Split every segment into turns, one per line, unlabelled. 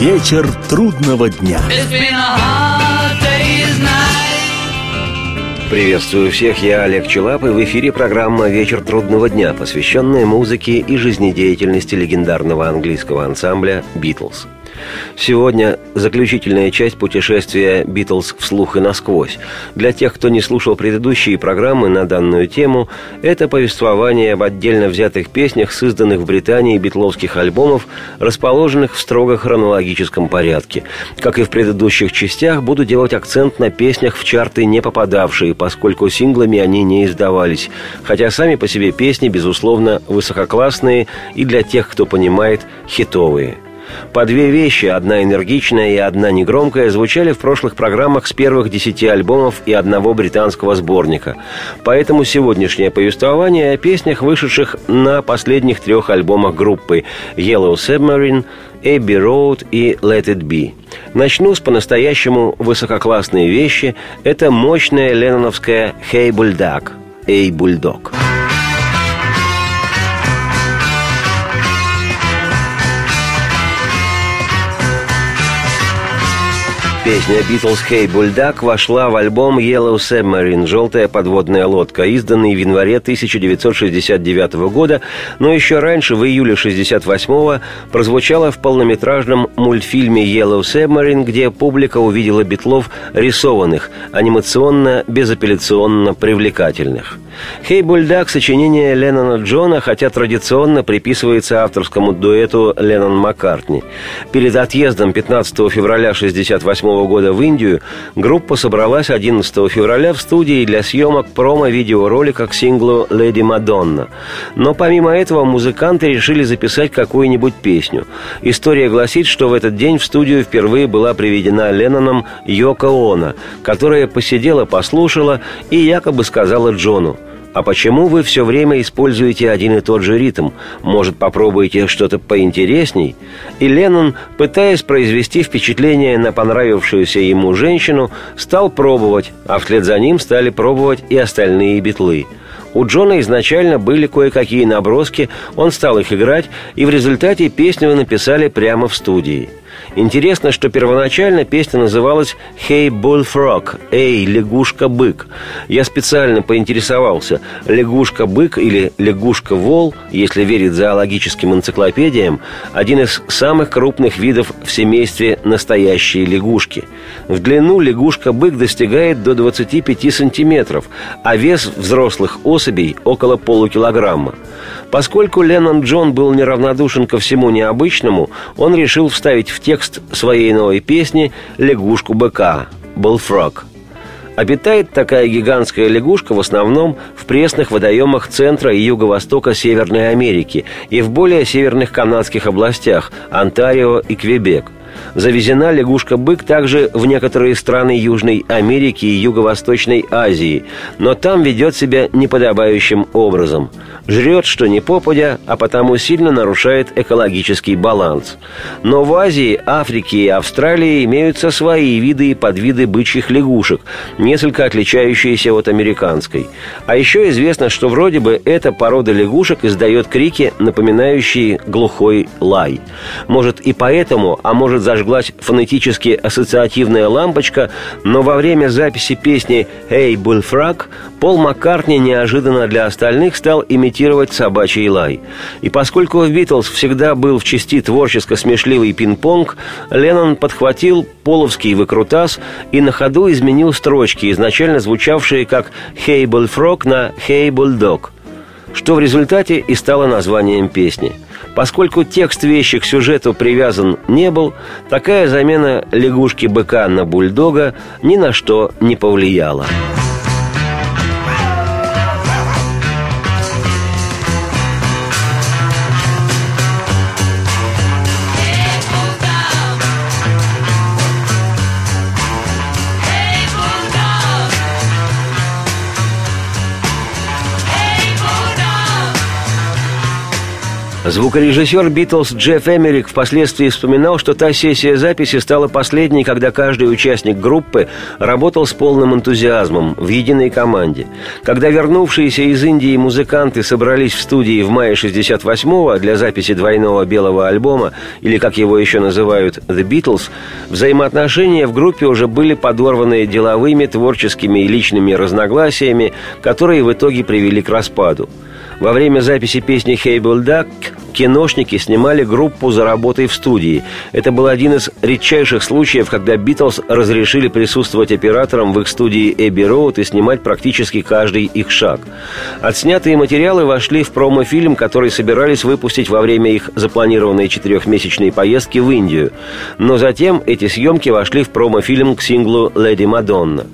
Вечер трудного дня.
Приветствую всех, я Олег Челап, и в эфире программа «Вечер трудного дня», посвященная музыке и жизнедеятельности легендарного английского ансамбля «Битлз». Сегодня заключительная часть путешествия «Битлз вслух и насквозь». Для тех, кто не слушал предыдущие программы на данную тему, это повествование об отдельно взятых песнях, созданных в Британии битловских альбомов, расположенных в строго хронологическом порядке. Как и в предыдущих частях, буду делать акцент на песнях в чарты не попадавшие, поскольку синглами они не издавались, хотя сами по себе песни, безусловно, высококлассные и для тех, кто понимает, хитовые – по две вещи, одна энергичная и одна негромкая, звучали в прошлых программах с первых десяти альбомов и одного британского сборника. Поэтому сегодняшнее повествование о песнях, вышедших на последних трех альбомах группы «Yellow Submarine», «Abbey Road» и «Let It Be». Начну с по-настоящему высококлассные вещи. Это мощная ленноновская «Hey Bulldog» «Эй, бульдог». Песня «Битлз Хей Бульдак» вошла в альбом «Yellow Submarine» «Желтая подводная лодка», изданный в январе 1969 года, но еще раньше, в июле 1968 прозвучала в полнометражном мультфильме «Yellow Submarine», где публика увидела битлов рисованных, анимационно, безапелляционно привлекательных. «Хей Бульдак» — сочинение Леннона Джона, хотя традиционно приписывается авторскому дуэту Леннон-Маккартни. Перед отъездом 15 февраля 1968 года в Индию, группа собралась 11 февраля в студии для съемок промо-видеоролика к синглу «Леди Мадонна». Но помимо этого музыканты решили записать какую-нибудь песню. История гласит, что в этот день в студию впервые была приведена Ленноном Йоко Оно, которая посидела, послушала и якобы сказала Джону – а почему вы все время используете один и тот же ритм? Может, попробуете что-то поинтересней? И Леннон, пытаясь произвести впечатление на понравившуюся ему женщину, стал пробовать, а вслед за ним стали пробовать и остальные битлы. У Джона изначально были кое-какие наброски, он стал их играть, и в результате песню написали прямо в студии – Интересно, что первоначально песня называлась «Hey Bullfrog» – «Эй, лягушка-бык». Я специально поинтересовался, лягушка-бык или лягушка-вол, если верить зоологическим энциклопедиям, один из самых крупных видов в семействе настоящие лягушки. В длину лягушка-бык достигает до 25 сантиметров, а вес взрослых особей – около полукилограмма. Поскольку Леннон Джон был неравнодушен ко всему необычному, он решил вставить в текст своей новой песни «Лягушку-быка» «Bullfrog». Обитает такая гигантская лягушка в основном в пресных водоемах центра и юго-востока Северной Америки и в более северных канадских областях – Онтарио и Квебек – Завезена лягушка-бык также в некоторые страны Южной Америки и Юго-Восточной Азии, но там ведет себя неподобающим образом. Жрет, что не попадя, а потому сильно нарушает экологический баланс. Но в Азии, Африке и Австралии имеются свои виды и подвиды бычьих лягушек, несколько отличающиеся от американской. А еще известно, что вроде бы эта порода лягушек издает крики, напоминающие глухой лай. Может и поэтому, а может зажглась фонетически ассоциативная лампочка, но во время записи песни «Эй, Bullfrog» Пол Маккартни неожиданно для остальных стал имитировать собачий лай. И поскольку в «Битлз» всегда был в части творческо-смешливый пинг-понг, Леннон подхватил половский выкрутас и на ходу изменил строчки, изначально звучавшие как «Hey, Bullfrog» на «Hey, Bulldog», что в результате и стало названием песни – Поскольку текст вещи к сюжету привязан не был, такая замена лягушки-быка на бульдога ни на что не повлияла. Звукорежиссер «Битлз» Джефф Эмерик впоследствии вспоминал, что та сессия записи стала последней, когда каждый участник группы работал с полным энтузиазмом в единой команде. Когда вернувшиеся из Индии музыканты собрались в студии в мае 68-го для записи двойного белого альбома, или как его еще называют «The Beatles», взаимоотношения в группе уже были подорваны деловыми, творческими и личными разногласиями, которые в итоге привели к распаду. Во время записи песни «Hey Bulldog» киношники снимали группу за работой в студии. Это был один из редчайших случаев, когда «Битлз» разрешили присутствовать операторам в их студии «Эбби Роуд» и снимать практически каждый их шаг. Отснятые материалы вошли в промо-фильм, который собирались выпустить во время их запланированной четырехмесячной поездки в Индию. Но затем эти съемки вошли в промо-фильм к синглу «Леди Мадонна».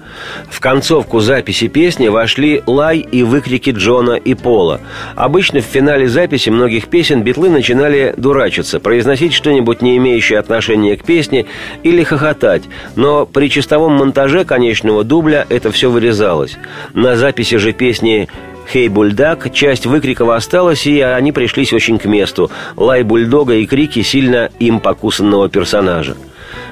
В концовку записи песни вошли лай и выкрики Джона и Пола – Обычно в финале записи многих песен битлы начинали дурачиться, произносить что-нибудь не имеющее отношения к песне или хохотать, но при чистовом монтаже конечного дубля это все вырезалось. На записи же песни «Хей, бульдог!» часть выкриков осталась, и они пришлись очень к месту. Лай бульдога и крики сильно им покусанного персонажа.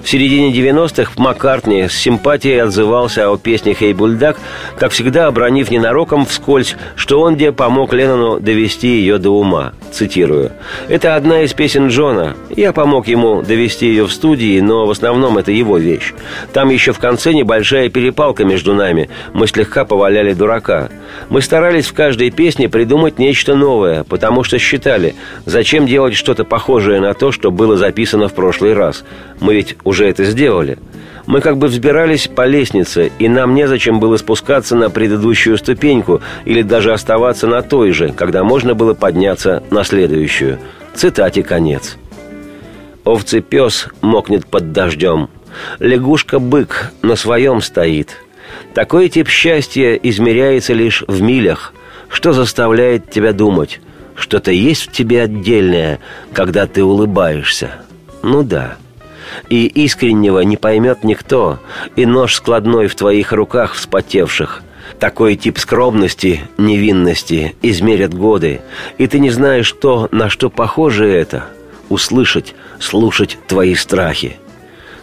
В середине 90-х Маккартни с симпатией отзывался о песне «Хей, Бульдак», как всегда обронив ненароком вскользь, что он где помог Леннону довести ее до ума. Цитирую. «Это одна из песен Джона. Я помог ему довести ее в студии, но в основном это его вещь. Там еще в конце небольшая перепалка между нами. Мы слегка поваляли дурака. Мы старались в каждой песне придумать нечто новое, потому что считали, зачем делать что-то похожее на то, что было записано в прошлый раз. Мы ведь уже уже это сделали. Мы как бы взбирались по лестнице, и нам незачем было спускаться на предыдущую ступеньку или даже оставаться на той же, когда можно было подняться на следующую. Цитате конец. Овцы-пес мокнет под дождем. Лягушка-бык на своем стоит. Такой тип счастья измеряется лишь в милях, что заставляет тебя думать. Что-то есть в тебе отдельное, когда ты улыбаешься. Ну да и искреннего не поймет никто, и нож складной в твоих руках вспотевших. Такой тип скромности, невинности измерят годы, и ты не знаешь то, на что похоже это — услышать, слушать твои страхи.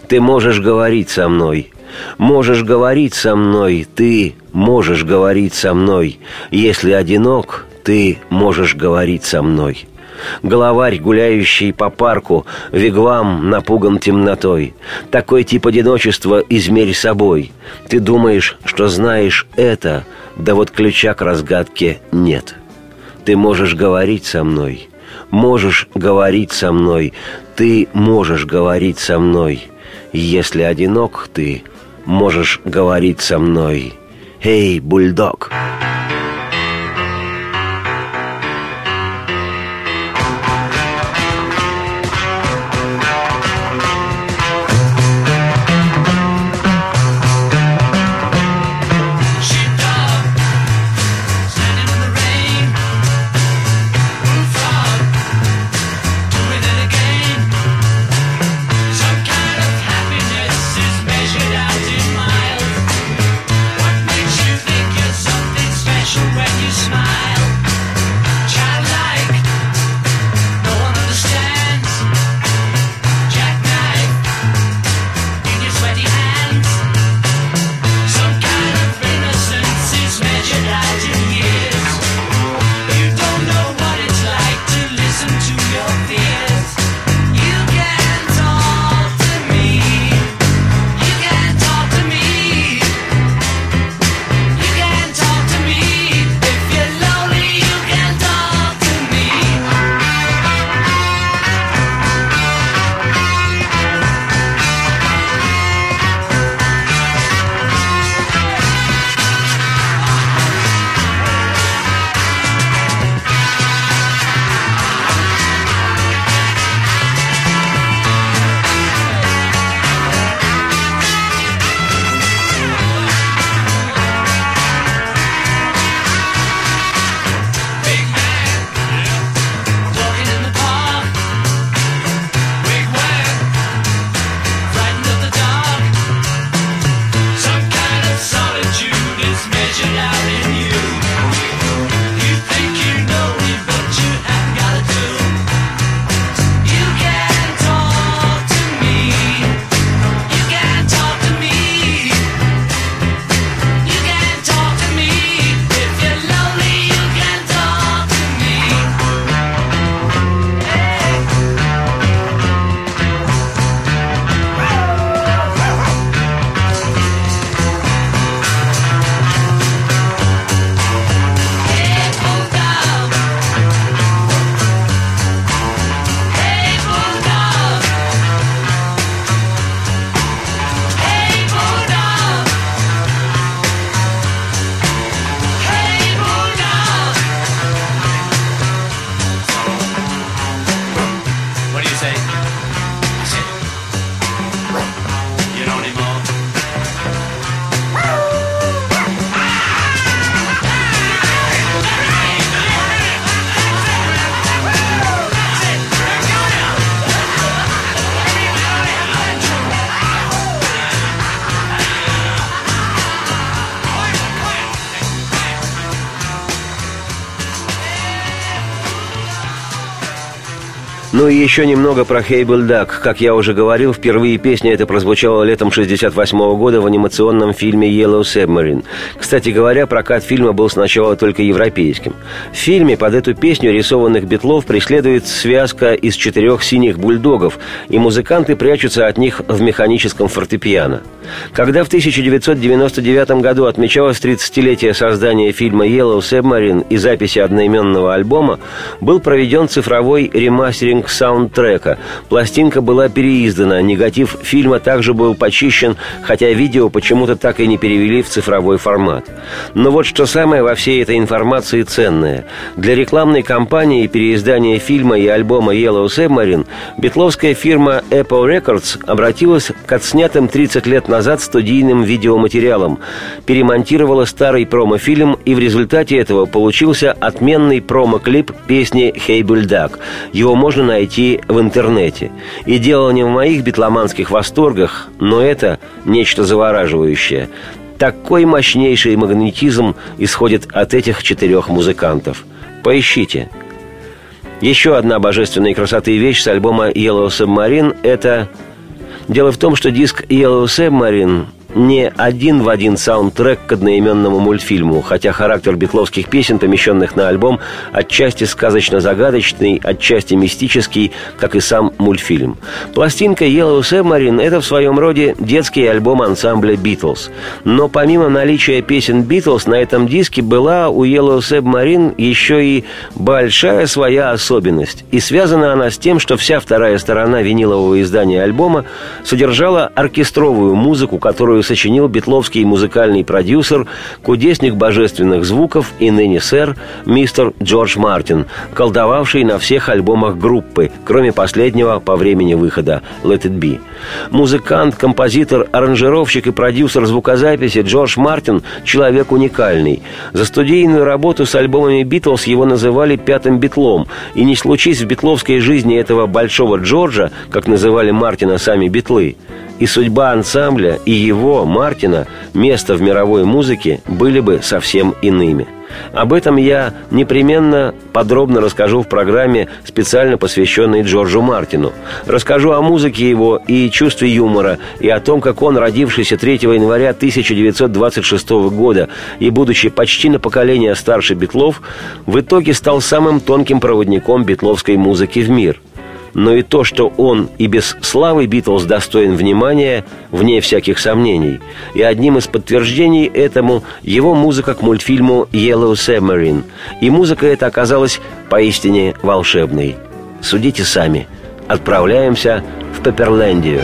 Ты можешь говорить со мной, можешь говорить со мной, ты можешь говорить со мной. Если одинок, ты можешь говорить со мной. Главарь, гуляющий по парку, вигвам напуган темнотой. Такой тип одиночества измерь собой. Ты думаешь, что знаешь это, да вот ключа к разгадке нет. Ты можешь говорить со мной, можешь говорить со мной, ты можешь говорить со мной. Если одинок ты, можешь говорить со мной. Эй, бульдог! Ну и еще немного про Хейбл Дак. Как я уже говорил, впервые песня эта прозвучала летом 68 -го года в анимационном фильме «Yellow Submarine». Кстати говоря, прокат фильма был сначала только европейским. В фильме под эту песню рисованных битлов преследует связка из четырех синих бульдогов, и музыканты прячутся от них в механическом фортепиано. Когда в 1999 году отмечалось 30-летие создания фильма «Yellow Submarine» и записи одноименного альбома, был проведен цифровой ремастеринг саундтрека. Пластинка была переиздана, негатив фильма также был почищен, хотя видео почему-то так и не перевели в цифровой формат. Но вот что самое во всей этой информации ценное. Для рекламной кампании переиздания фильма и альбома Yellow Submarine битловская фирма Apple Records обратилась к отснятым 30 лет назад студийным видеоматериалам, перемонтировала старый промо-фильм и в результате этого получился отменный промо-клип песни «Hey Bulldog». Его можно найти в интернете. И дело не в моих битломанских восторгах, но это нечто завораживающее. Такой мощнейший магнетизм исходит от этих четырех музыкантов. Поищите. Еще одна божественной красоты вещь с альбома Yellow Submarine – это... Дело в том, что диск Yellow Submarine не один в один саундтрек к одноименному мультфильму, хотя характер битловских песен, помещенных на альбом, отчасти сказочно-загадочный, отчасти мистический, как и сам мультфильм. Пластинка Yellow Submarine – это в своем роде детский альбом ансамбля «Битлз». Но помимо наличия песен «Битлз» на этом диске была у Yellow Submarine еще и большая своя особенность. И связана она с тем, что вся вторая сторона винилового издания альбома содержала оркестровую музыку, которую которую сочинил битловский музыкальный продюсер, кудесник божественных звуков и ныне сэр мистер Джордж Мартин, колдовавший на всех альбомах группы, кроме последнего по времени выхода «Let It Be». Музыкант, композитор, аранжировщик и продюсер звукозаписи Джордж Мартин – человек уникальный. За студийную работу с альбомами «Битлз» его называли «пятым битлом», и не случись в битловской жизни этого большого Джорджа, как называли Мартина сами битлы, и судьба ансамбля, и его, Мартина, место в мировой музыке были бы совсем иными. Об этом я непременно подробно расскажу в программе, специально посвященной Джорджу Мартину. Расскажу о музыке его и чувстве юмора, и о том, как он, родившийся 3 января 1926 года и будучи почти на поколение старше Битлов, в итоге стал самым тонким проводником битловской музыки в мир – но и то, что он и без славы Битлз достоин внимания, вне всяких сомнений. И одним из подтверждений этому его музыка к мультфильму «Yellow Submarine». И музыка эта оказалась поистине волшебной. Судите сами. Отправляемся в Пепперлендию.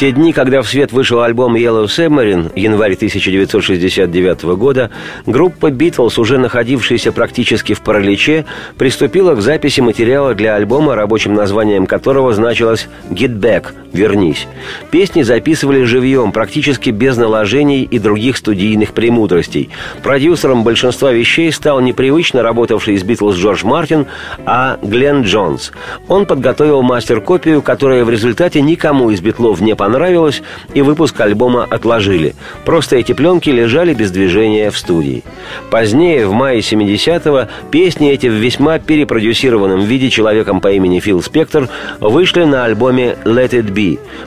Те дни, когда в свет вышел альбом Yellow Submarine, январь 1969 года, группа Битлз, уже находившаяся практически в параличе, приступила к записи материала для альбома, рабочим названием которого значилось «Get Back» – «Вернись». Песни записывали живьем, практически без наложений и других студийных премудростей. Продюсером большинства вещей стал непривычно работавший из Битлз Джордж Мартин, а Глен Джонс. Он подготовил мастер-копию, которая в результате никому из Битлов не понравилась, и выпуск альбома отложили. Просто эти пленки лежали без движения в студии. Позднее, в мае 70-го, песни эти в весьма перепродюсированном виде человеком по имени Фил Спектор вышли на альбоме «Let It Be».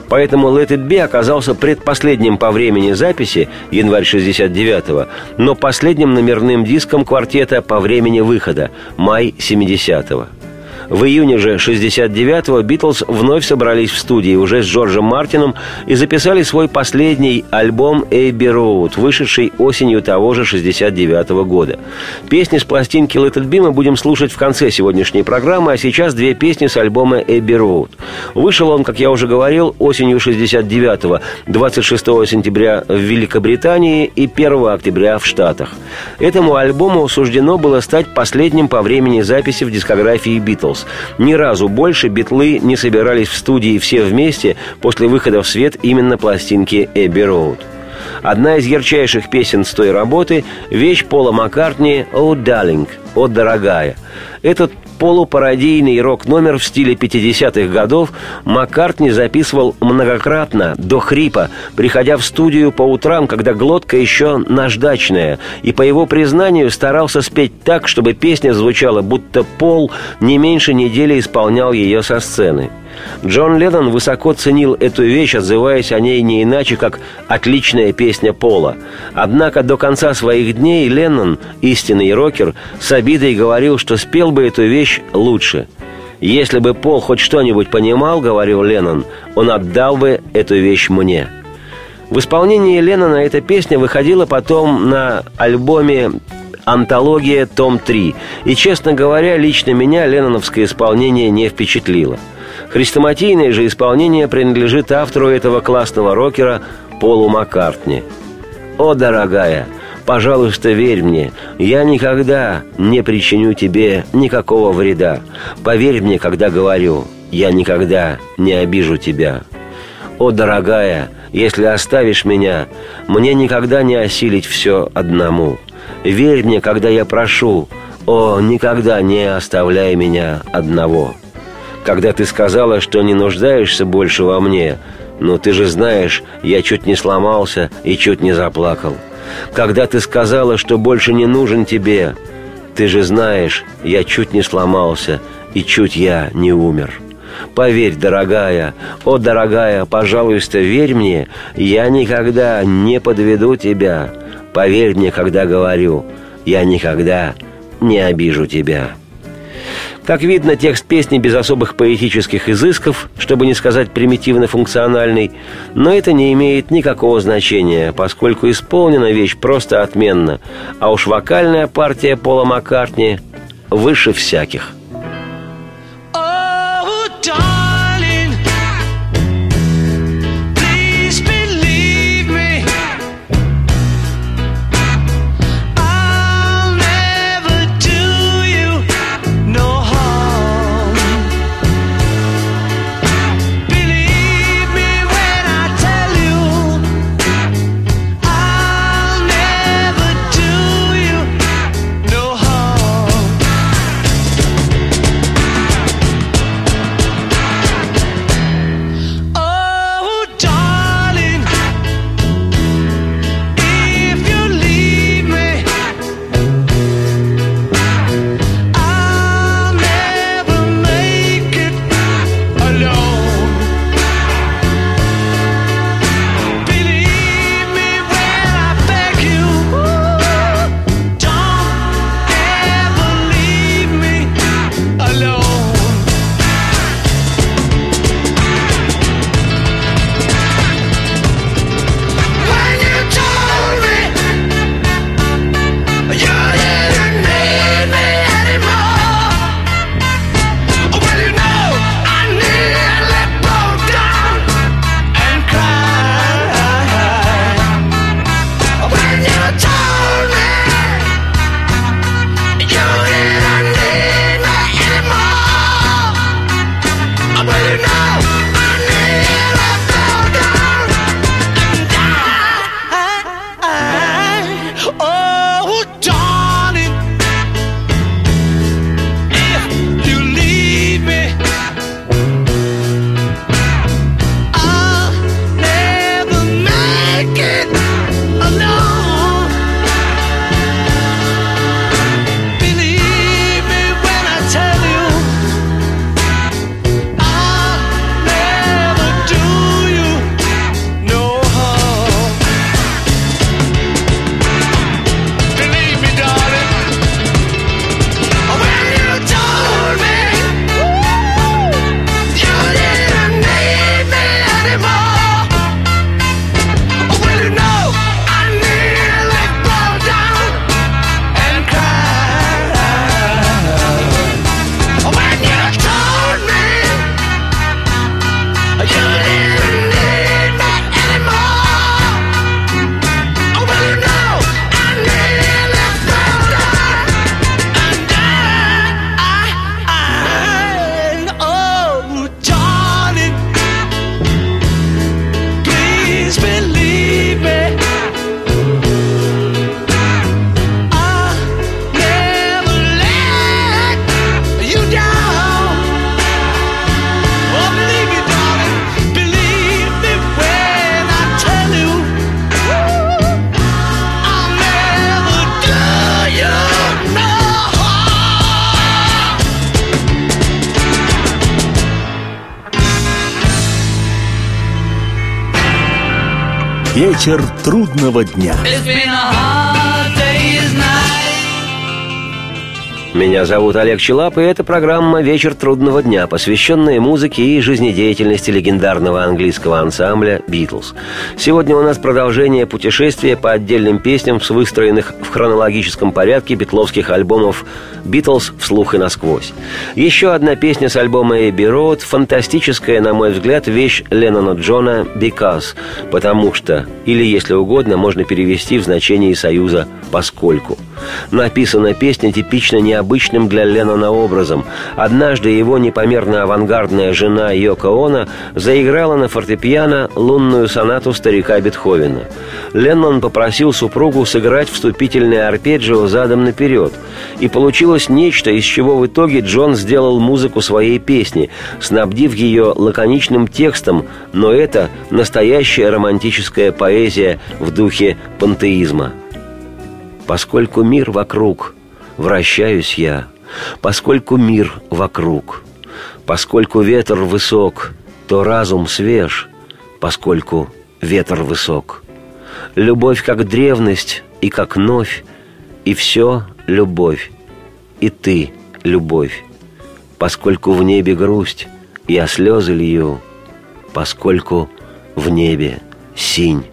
Поэтому «Let It Be» оказался предпоследним по времени записи, январь 69-го, но последним номерным диском квартета по времени выхода, май 70-го. В июне же 69-го Битлз вновь собрались в студии уже с Джорджем Мартином и записали свой последний альбом «Эйби Роуд», вышедший осенью того же 69-го года. Песни с пластинки «Little Be» мы будем слушать в конце сегодняшней программы, а сейчас две песни с альбома «Эйби Роуд». Вышел он, как я уже говорил, осенью 69-го, 26 сентября в Великобритании и 1 октября в Штатах. Этому альбому суждено было стать последним по времени записи в дискографии «Битлз». Битлз. Ни разу больше битлы не собирались в студии все вместе после выхода в свет именно пластинки «Эбби Роуд». Одна из ярчайших песен с той работы – вещь Пола Маккартни «О, Даллинг», «О, дорогая». Этот полупародийный рок-номер в стиле 50-х годов Маккартни записывал многократно, до хрипа, приходя в студию по утрам, когда глотка еще наждачная, и, по его признанию, старался спеть так, чтобы песня звучала, будто Пол не меньше недели исполнял ее со сцены – Джон Леннон высоко ценил эту вещь, отзываясь о ней не иначе, как «отличная песня Пола». Однако до конца своих дней Леннон, истинный рокер, с обидой говорил, что спел бы эту вещь лучше. «Если бы Пол хоть что-нибудь понимал, — говорил Леннон, — он отдал бы эту вещь мне». В исполнении Леннона эта песня выходила потом на альбоме «Антология. Том 3». И, честно говоря, лично меня ленноновское исполнение не впечатлило – Хрестоматийное же исполнение принадлежит автору этого классного рокера Полу Маккартни. «О, дорогая, пожалуйста, верь мне, я никогда не причиню тебе никакого вреда. Поверь мне, когда говорю, я никогда не обижу тебя. О, дорогая, если оставишь меня, мне никогда не осилить все одному. Верь мне, когда я прошу, о, никогда не оставляй меня одного» когда ты сказала, что не нуждаешься больше во мне, но ты же знаешь, я чуть не сломался и чуть не заплакал. Когда ты сказала, что больше не нужен тебе, ты же знаешь, я чуть не сломался и чуть я не умер. Поверь, дорогая, о, дорогая, пожалуйста, верь мне, я никогда не подведу тебя. Поверь мне, когда говорю, я никогда не обижу тебя». Как видно, текст песни без особых поэтических изысков, чтобы не сказать примитивно-функциональный, но это не имеет никакого значения, поскольку исполнена вещь просто отменно, а уж вокальная партия Пола Маккартни выше всяких –
Вечер трудного дня.
Меня зовут Олег Челап, и это программа «Вечер трудного дня», посвященная музыке и жизнедеятельности легендарного английского ансамбля «Битлз». Сегодня у нас продолжение путешествия по отдельным песням с выстроенных в хронологическом порядке битловских альбомов «Битлз. Вслух и насквозь». Еще одна песня с альбома «Эбби Роуд» – фантастическая, на мой взгляд, вещь Леннона Джона «Because», потому что, или, если угодно, можно перевести в значении союза «поскольку». Написана песня типично необычным для Леннона образом. Однажды его непомерно авангардная жена Йоко Оно заиграла на фортепиано лунную сонату старика Бетховена. Леннон попросил супругу сыграть вступительное арпеджио задом наперед. И получилось нечто, из чего в итоге Джон сделал музыку своей песни, снабдив ее лаконичным текстом, но это настоящая романтическая поэзия в духе пантеизма – Поскольку мир вокруг, вращаюсь я, Поскольку мир вокруг, Поскольку ветер высок, то разум свеж, Поскольку ветер высок. Любовь как древность и как новь, И все любовь, и ты любовь. Поскольку в небе грусть, я слезы лью, Поскольку в небе синь.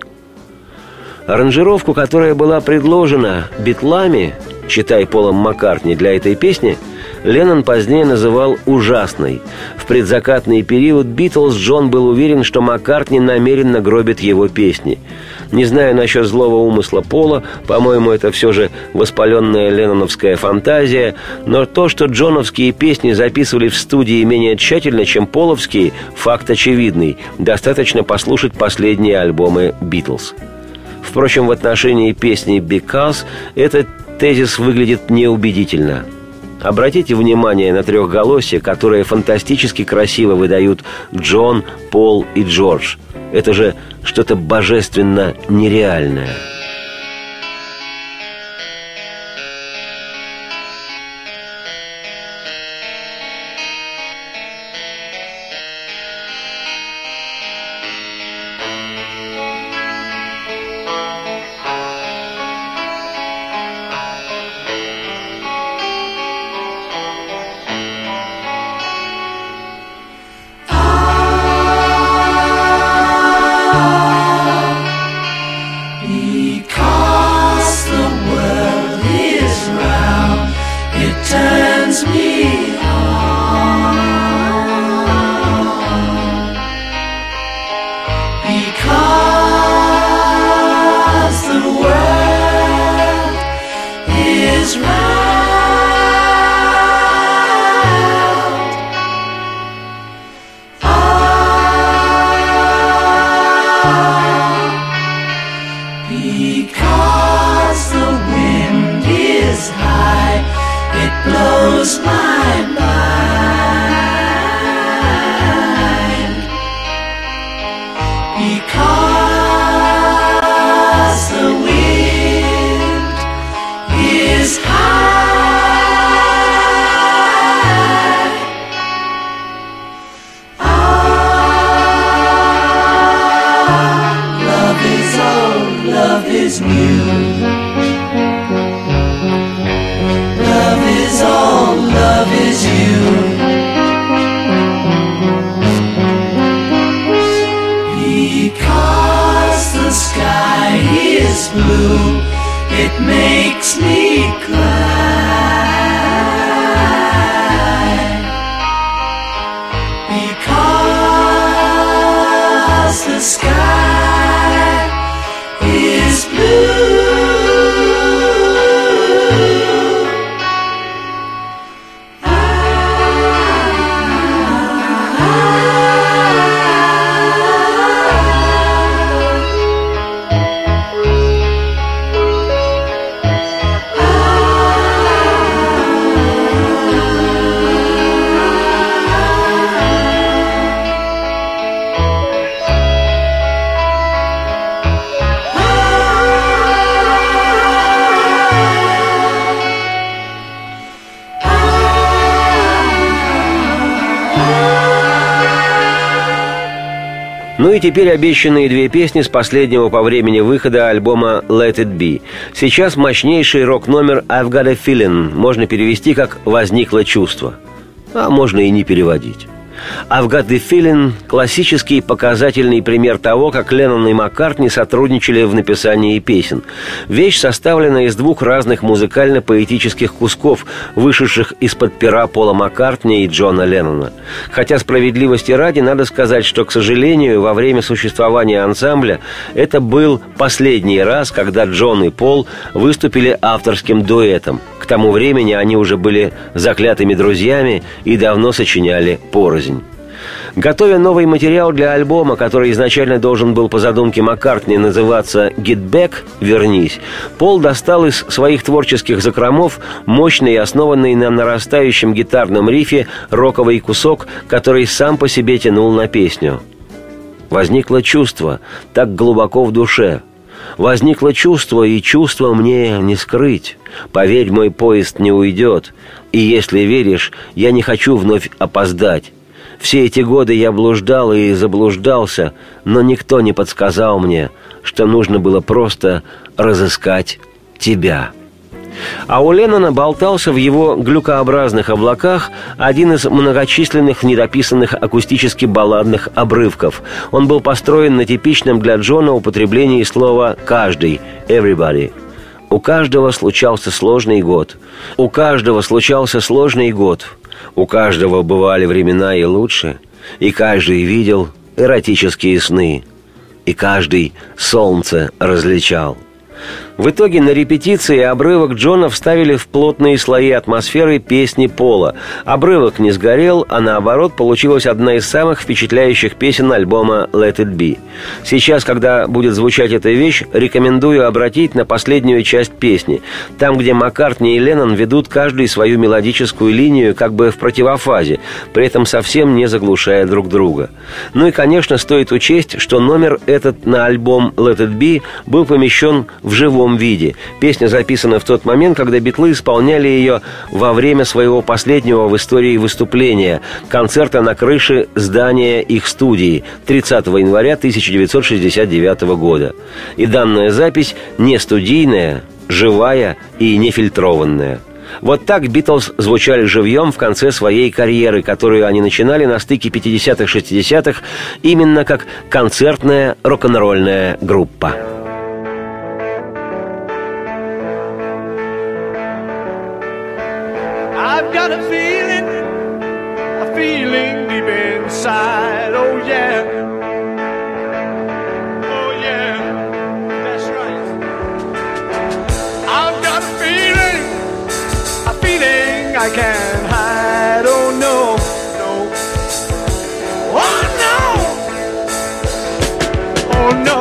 Аранжировку, которая была предложена битлами, читай Полом Маккартни для этой песни, Леннон позднее называл «ужасной». В предзакатный период «Битлз» Джон был уверен, что Маккартни намеренно гробит его песни. Не знаю насчет злого умысла Пола, по-моему, это все же воспаленная ленноновская фантазия, но то, что джоновские песни записывали в студии менее тщательно, чем половские, факт очевидный. Достаточно послушать последние альбомы «Битлз». Впрочем, в отношении песни «Because» этот тезис выглядит неубедительно. Обратите внимание на трехголосие, которое фантастически красиво выдают Джон, Пол и Джордж. Это же что-то божественно нереальное – goes my. makes me Ну и теперь обещанные две песни с последнего по времени выхода альбома «Let It Be». Сейчас мощнейший рок-номер «I've Got a Feeling» можно перевести как «Возникло чувство». А можно и не переводить. I've the Feeling – классический показательный пример того, как Леннон и Маккартни сотрудничали в написании песен. Вещь составлена из двух разных музыкально-поэтических кусков, вышедших из-под пера Пола Маккартни и Джона Леннона. Хотя справедливости ради надо сказать, что, к сожалению, во время существования ансамбля это был последний раз, когда Джон и Пол выступили авторским дуэтом. К тому времени они уже были заклятыми друзьями и давно сочиняли порознь жизнь. Готовя новый материал для альбома, который изначально должен был по задумке Маккартни называться «Get Back» – «Вернись», Пол достал из своих творческих закромов мощный основанный на нарастающем гитарном рифе роковый кусок, который сам по себе тянул на песню. Возникло чувство, так глубоко в душе – Возникло чувство, и чувство мне не скрыть. Поверь, мой поезд не уйдет. И если веришь, я не хочу вновь опоздать. Все эти годы я блуждал и заблуждался, но никто не подсказал мне, что нужно было просто разыскать тебя». А у Леннона болтался в его глюкообразных облаках один из многочисленных недописанных акустически балладных обрывков. Он был построен на типичном для Джона употреблении слова «каждый» – «everybody». У каждого случался сложный год. У каждого случался сложный год. У каждого бывали времена и лучше. И каждый видел эротические сны. И каждый солнце различал – в итоге на репетиции обрывок Джона вставили в плотные слои атмосферы песни Пола. Обрывок не сгорел, а наоборот получилась одна из самых впечатляющих песен альбома «Let It Be». Сейчас, когда будет звучать эта вещь, рекомендую обратить на последнюю часть песни. Там, где Маккартни и Леннон ведут каждый свою мелодическую линию как бы в противофазе, при этом совсем не заглушая друг друга. Ну и, конечно, стоит учесть, что номер этот на альбом «Let It Be» был помещен в живом живом виде. Песня записана в тот момент, когда битлы исполняли ее во время своего последнего в истории выступления – концерта на крыше здания их студии 30 января 1969 года. И данная запись не студийная, живая и нефильтрованная – вот так Битлз звучали живьем в конце своей карьеры, которую они начинали на стыке 50-х-60-х именно как концертная рок-н-ролльная группа.
Side. Oh, yeah. Oh, yeah. That's right. I've got a feeling, a feeling I can't hide. Oh, no, no. Oh, no. Oh, no.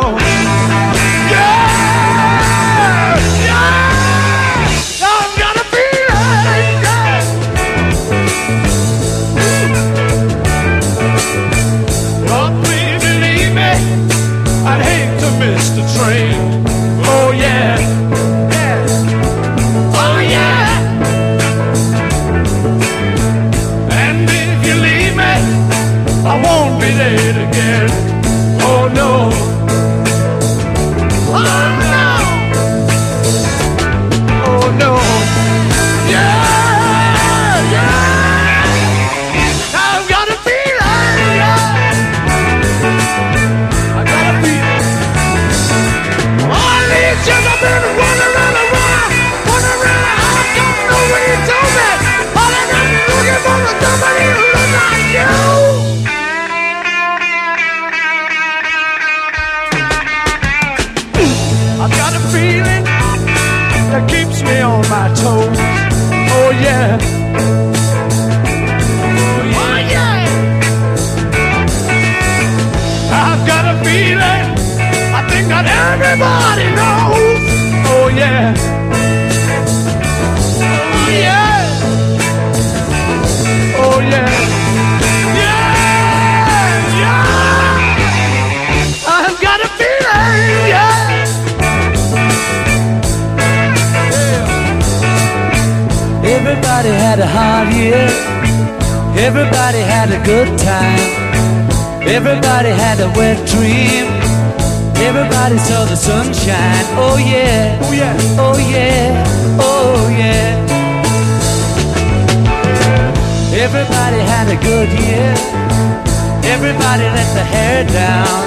Everybody
let the hair down.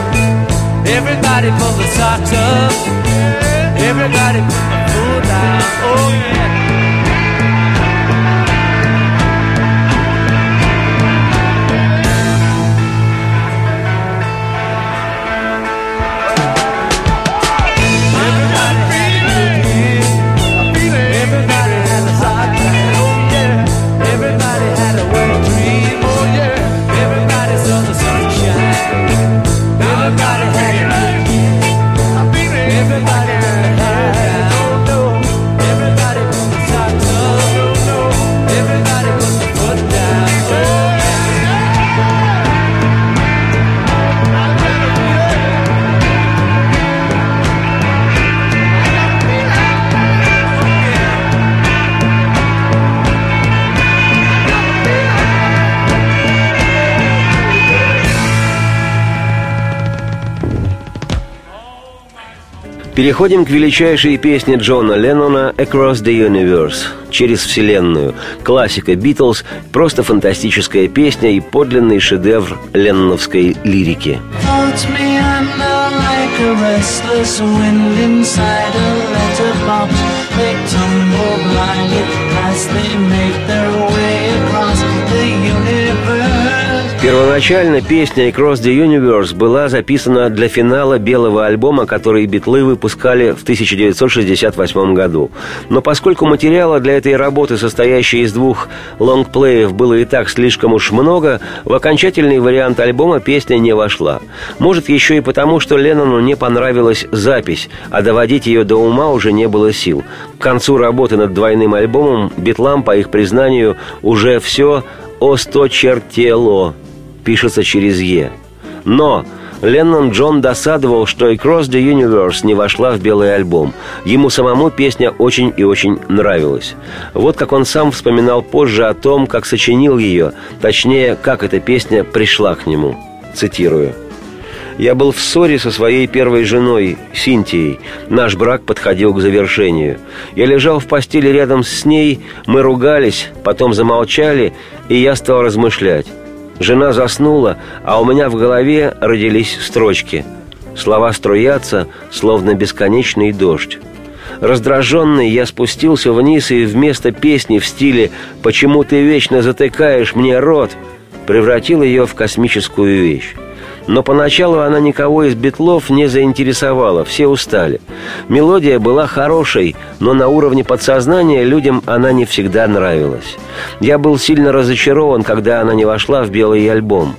Everybody pull the socks up. Everybody put the food down. Oh yeah.
Переходим к величайшей песне Джона Леннона «Across the Universe» – «Через Вселенную». Классика Битлз, просто фантастическая песня и подлинный шедевр ленноновской лирики.
Like
Первоначально песня «Across the Universe» была записана для финала белого альбома, который битлы выпускали в 1968 году. Но поскольку материала для этой работы, состоящей из двух лонгплеев, было и так слишком уж много, в окончательный вариант альбома песня не вошла. Может, еще и потому, что Леннону не понравилась запись, а доводить ее до ума уже не было сил. К концу работы над двойным альбомом битлам, по их признанию, уже все осточертело пишется через «е». Но Леннон Джон досадовал, что «Across the Universe» не вошла в белый альбом. Ему самому песня очень и очень нравилась. Вот как он сам вспоминал позже о том, как сочинил ее, точнее, как эта песня пришла к нему. Цитирую. Я был в ссоре со своей первой женой, Синтией. Наш брак подходил к завершению. Я лежал в постели рядом с ней, мы ругались, потом замолчали, и я стал размышлять. Жена заснула, а у меня в голове родились строчки. Слова струятся, словно бесконечный дождь. Раздраженный, я спустился вниз и вместо песни в стиле «Почему ты вечно затыкаешь мне рот?» превратил ее в космическую вещь. Но поначалу она никого из битлов не заинтересовала, все устали. Мелодия была хорошей, но на уровне подсознания людям она не всегда нравилась. Я был сильно разочарован, когда она не вошла в белый альбом.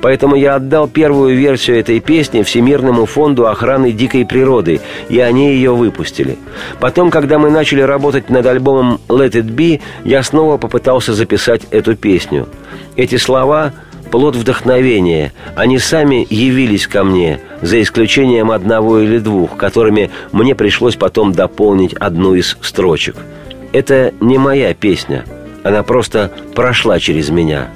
Поэтому я отдал первую версию этой песни Всемирному фонду охраны дикой природы, и они ее выпустили. Потом, когда мы начали работать над альбомом «Let It Be», я снова попытался записать эту песню. Эти слова плод вдохновения. Они сами явились ко мне, за исключением одного или двух, которыми мне пришлось потом дополнить одну из строчек. Это не моя песня. Она просто прошла через меня.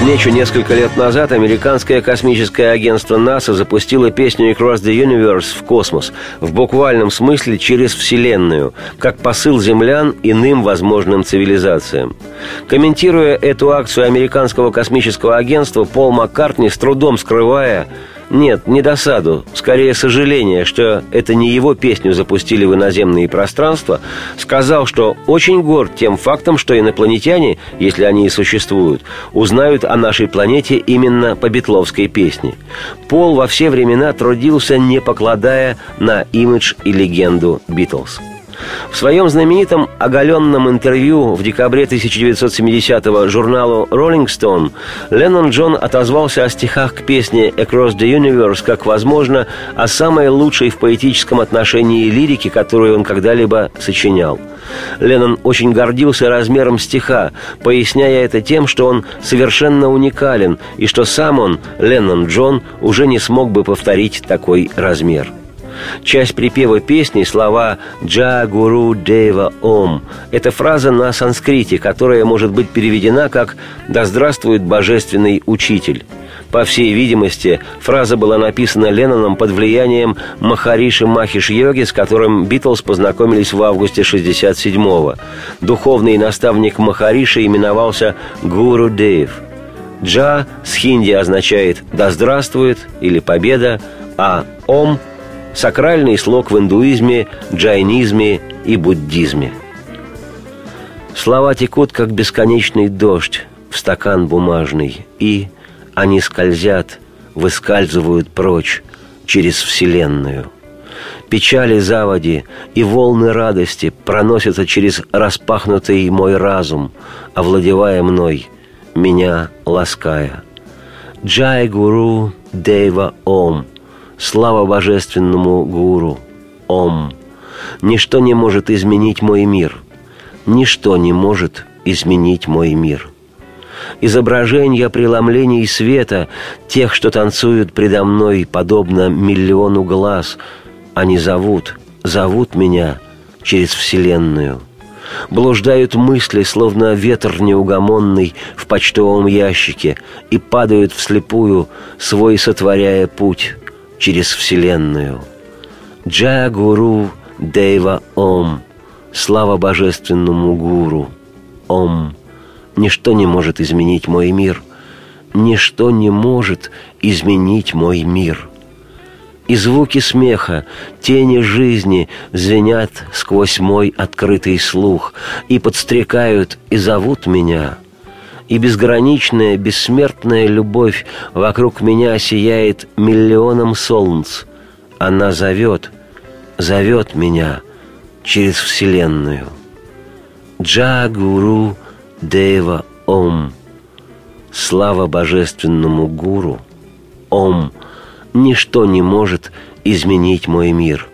Отмечу, несколько лет назад американское космическое агентство НАСА запустило песню «Across the Universe» в космос, в буквальном смысле через Вселенную, как посыл землян иным возможным цивилизациям. Комментируя эту акцию американского космического агентства, Пол Маккартни, с трудом скрывая нет, не досаду, скорее сожаление, что это не его песню запустили в иноземные пространства, сказал, что очень горд тем фактом, что инопланетяне, если они и существуют, узнают о нашей планете именно по битловской песне. Пол во все времена трудился, не покладая на имидж и легенду Битлз. В своем знаменитом оголенном интервью в декабре 1970-го журналу Rolling Stone Леннон Джон отозвался о стихах к песне «Across the Universe» как, возможно, о самой лучшей в поэтическом отношении лирике, которую он когда-либо сочинял. Леннон очень гордился размером стиха, поясняя это тем, что он совершенно уникален и что сам он, Леннон Джон, уже не смог бы повторить такой размер. Часть припева песни – слова «Джа Гуру Дева Ом». Это фраза на санскрите, которая может быть переведена как «Да здравствует божественный учитель». По всей видимости, фраза была написана Ленноном под влиянием Махариши Махиш Йоги, с которым Битлз познакомились в августе 67-го. Духовный наставник Махариши именовался Гуру Дейв. Джа с хинди означает «да здравствует» или «победа», а «ом» – сакральный слог в индуизме, джайнизме и буддизме. Слова текут, как бесконечный дождь в стакан бумажный, и они скользят, выскальзывают прочь через Вселенную. Печали заводи и волны радости проносятся через распахнутый мой разум, овладевая мной, меня лаская. Джай Гуру Дейва Ом, слава божественному Гуру Ом. Ничто не может изменить мой мир. Ничто не может изменить мой мир изображения преломлений света, тех, что танцуют предо мной, подобно миллиону глаз. Они зовут, зовут меня через Вселенную. Блуждают мысли, словно ветер неугомонный в почтовом ящике, и падают вслепую, свой сотворяя путь через Вселенную. Джа Гуру Дейва Ом, слава божественному Гуру, Ом. Ничто не может изменить мой мир. Ничто не может изменить мой мир. И звуки смеха, тени жизни звенят сквозь мой открытый слух и подстрекают и зовут меня. И безграничная, бессмертная любовь вокруг меня сияет миллионом солнц. Она зовет, зовет меня через Вселенную. Джа-гуру – Дева Ом. Слава божественному гуру. Ом. Ничто не может изменить мой мир.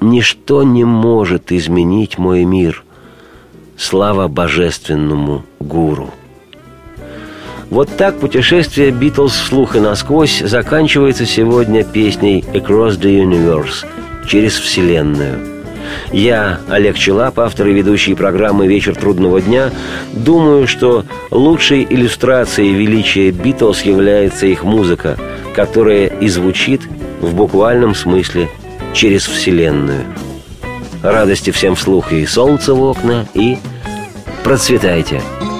Ничто не может изменить мой мир. Слава божественному гуру. Вот так путешествие Битлз вслух и насквозь заканчивается сегодня песней «Across the Universe» через Вселенную – я, Олег Челап, автор и ведущий программы «Вечер трудного дня», думаю, что лучшей иллюстрацией величия Битлз является их музыка, которая и звучит в буквальном смысле через Вселенную. Радости всем вслух и солнце в окна, и процветайте!
are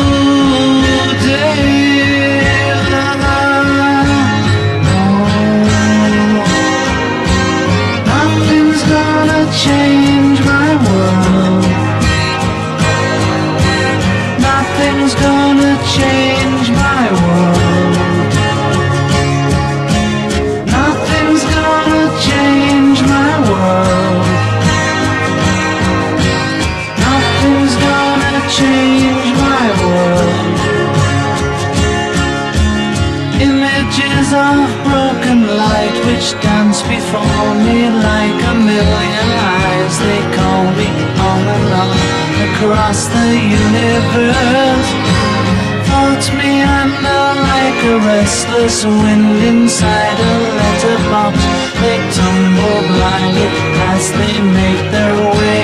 shame. Universe. Thoughts meander like a restless wind inside a letterbox. They tumble blindly as they make their way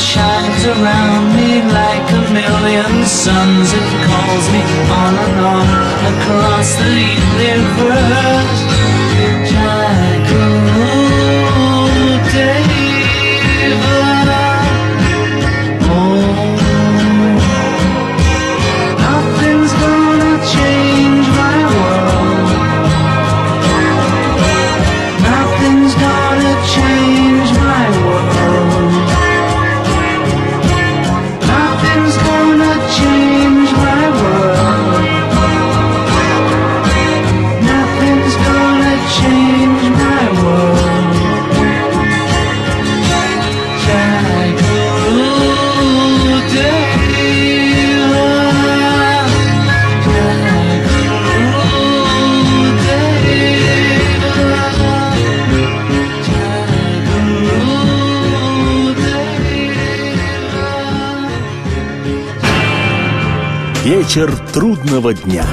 shines around me like a million suns. It calls me on and on across the universe.
Вечер трудного дня.